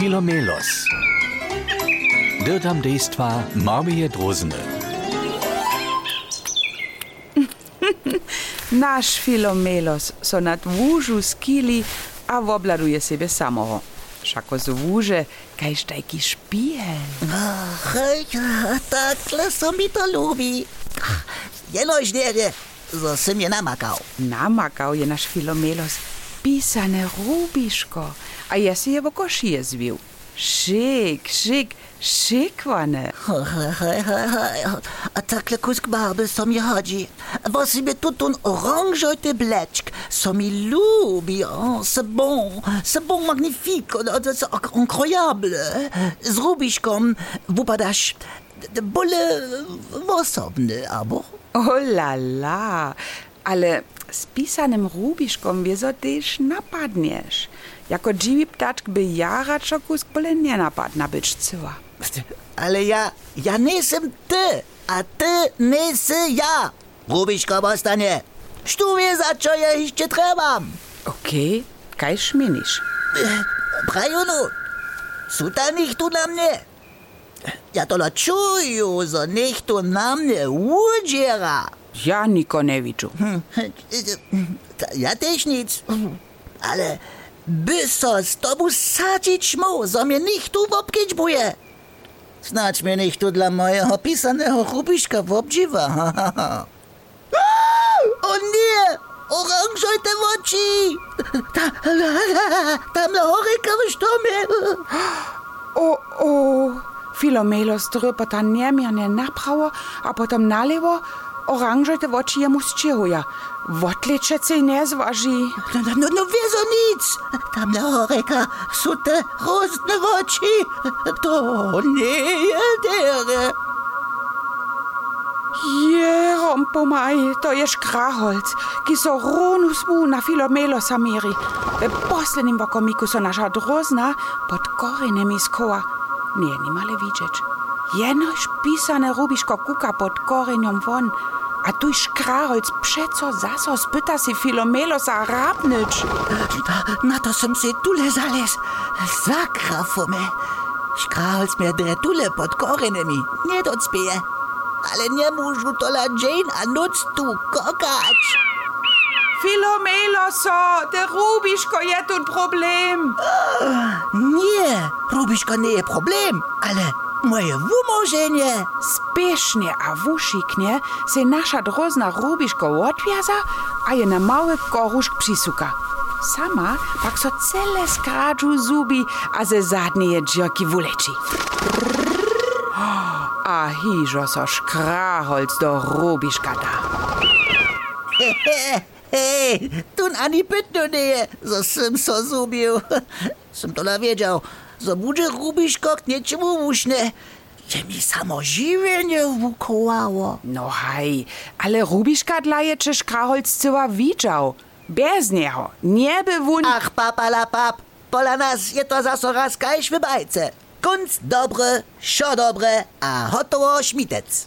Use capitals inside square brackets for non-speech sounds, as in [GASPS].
Filomelos. Dirtam dejstva Marmije Drozene. [LAUGHS] Naš Filomelos so nad vúžu skili a obladuje sebe samoho. Všako z vúže, kajž tajky špiel. Hej, takhle som mi to ľúbi. Jenož nie, zo som je namakal. Namakał je nasz Filomelos pisane rubiško, a ja si je v košije zvil. Šik, šik, šikvane. Hej, hej, hej, hej. A takhle kusk barby som je chodzi. Mi tu ten oranžojty blečk, som mi ľúbi. Oh, c'est bon, c'est bon, magnifique, c'est incroyable. Z rubiškom vypadaš bole osobny, albo? O la la, ale z pisanym rubiškom wieso też napadniesz. Jako dziwi ptaczk by jara czokusk byle nie być cyła. Ale ja, ja nisem ty, a ty nisi ja. Rubiško ostanie. Što wie, za čo ja ešte trebam? Okej, kaj šminiš? Prajunu, sú tam tu na mne. Ja to čuju, zo nech tu na mne udziera. Ja niko ne widzę. Ja też nic. Ale by so z tobu sadzić mu, zo mnie nikt tu obkić buje. Snacz mnie nikt tu dla mojego pisanego rubiszka w obdziwa. [LAUGHS] O nie! Oranżojte w oczy! Ta, tam na horyka w sztomie. [GASPS] O, o, Filomelo ströpa ta njemjane napravo, a potom nalevo, oranžate oči jemu sčehuja. Votliče se ne zvaži. No, no, no, no vezo nic, tam na reka so te rozne oči, to ne je dere. Jerom pomaj, to je škraholc, ki so ronu smu na filomelo samiri. E, Poslednjim bokomiku so naša drozna pod korenem izkova. Nije nimale viđeć. Jenož pisane rubiško kuka pod korenjom von, a tuj škrarolc přeco zaso spýta si Filomelo za rábnič. Na to som si tule zales. Zakrafume. Škrarolc mi dre tule pod korenemi. Nedodspije. Ale nemôžu tola Jane a noc tu kokač. Filomelo so, te rubiško je tu problem. Oh. Je problem, ale moje wumożenie. Spiesznie a wusziknie se nasza drozna rubiško odwiaza, a je na mały koruszk přisuka. Sama pak so cele skradżu zubi, a ze zadnie dżioki wuleči. A hižo so škraholc do rubiška da. Hej, tun ani pytno nie zo som so zubił. Som to wiedział, zo bude Rubiško k niečemu ušne. Je mi samo žiwienie wukołało. No haj, ale rubiška dla je, czy škraholc cyła widział. Bez niego nie by wun... Ach, papala pap, pola nas je to zaso raz kajś w bajce. Kunst dobre, szo dobre, a hotowo śmitec.